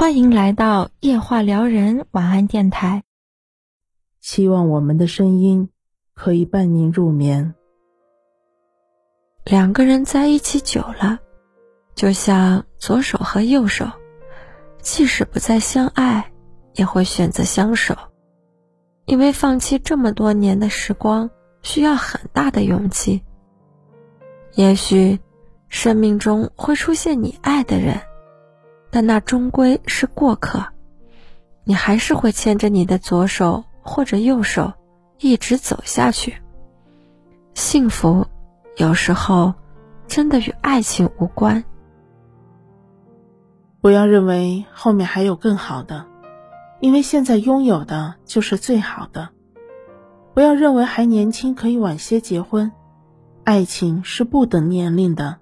欢迎来到夜话撩人晚安电台。希望我们的声音可以伴您入眠。两个人在一起久了，就像左手和右手，即使不再相爱，也会选择相守。因为放弃这么多年的时光，需要很大的勇气。也许，生命中会出现你爱的人。但那终归是过客，你还是会牵着你的左手或者右手，一直走下去。幸福有时候真的与爱情无关。不要认为后面还有更好的，因为现在拥有的就是最好的。不要认为还年轻可以晚些结婚，爱情是不等年龄的。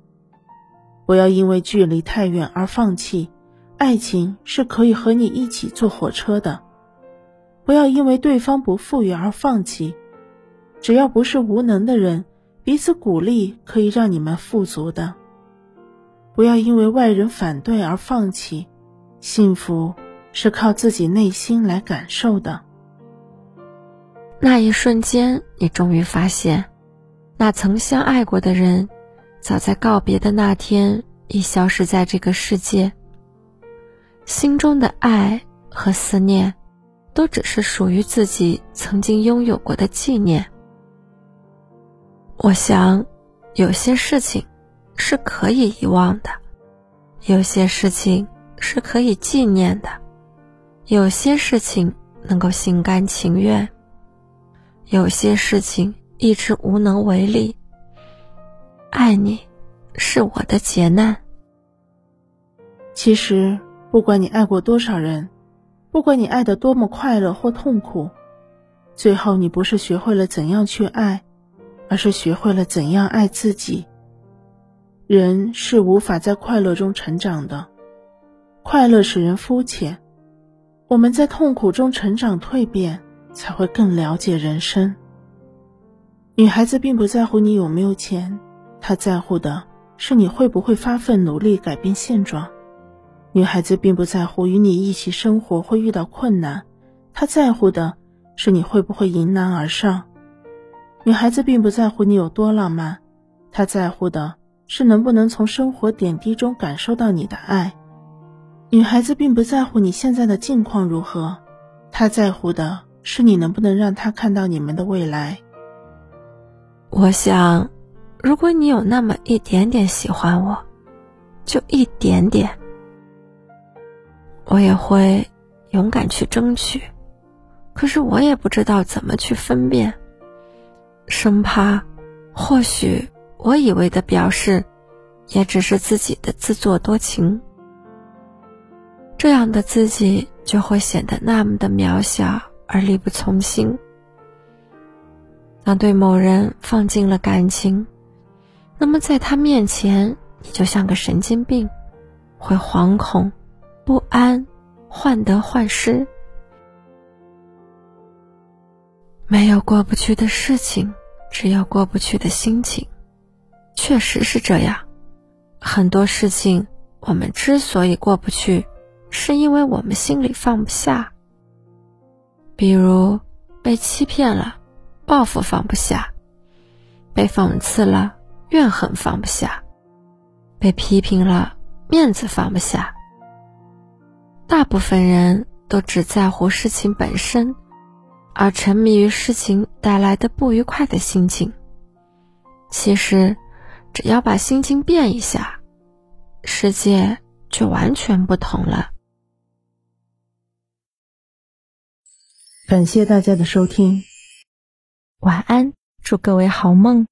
不要因为距离太远而放弃。爱情是可以和你一起坐火车的，不要因为对方不富裕而放弃。只要不是无能的人，彼此鼓励可以让你们富足的。不要因为外人反对而放弃，幸福是靠自己内心来感受的。那一瞬间，你终于发现，那曾相爱过的人，早在告别的那天已消失在这个世界。心中的爱和思念，都只是属于自己曾经拥有过的纪念。我想，有些事情是可以遗忘的，有些事情是可以纪念的，有些事情能够心甘情愿，有些事情一直无能为力。爱你，是我的劫难。其实。不管你爱过多少人，不管你爱的多么快乐或痛苦，最后你不是学会了怎样去爱，而是学会了怎样爱自己。人是无法在快乐中成长的，快乐使人肤浅。我们在痛苦中成长蜕变，才会更了解人生。女孩子并不在乎你有没有钱，她在乎的是你会不会发奋努力改变现状。女孩子并不在乎与你一起生活会遇到困难，她在乎的是你会不会迎难而上。女孩子并不在乎你有多浪漫，她在乎的是能不能从生活点滴中感受到你的爱。女孩子并不在乎你现在的境况如何，她在乎的是你能不能让她看到你们的未来。我想，如果你有那么一点点喜欢我，就一点点。我也会勇敢去争取，可是我也不知道怎么去分辨，生怕或许我以为的表示，也只是自己的自作多情。这样的自己就会显得那么的渺小而力不从心。当对某人放进了感情，那么在他面前，你就像个神经病，会惶恐。患得患失，没有过不去的事情，只有过不去的心情。确实是这样，很多事情我们之所以过不去，是因为我们心里放不下。比如被欺骗了，报复放不下；被讽刺了，怨恨放不下；被批评了，面子放不下。大部分人都只在乎事情本身，而沉迷于事情带来的不愉快的心情。其实，只要把心情变一下，世界就完全不同了。感谢大家的收听，晚安，祝各位好梦。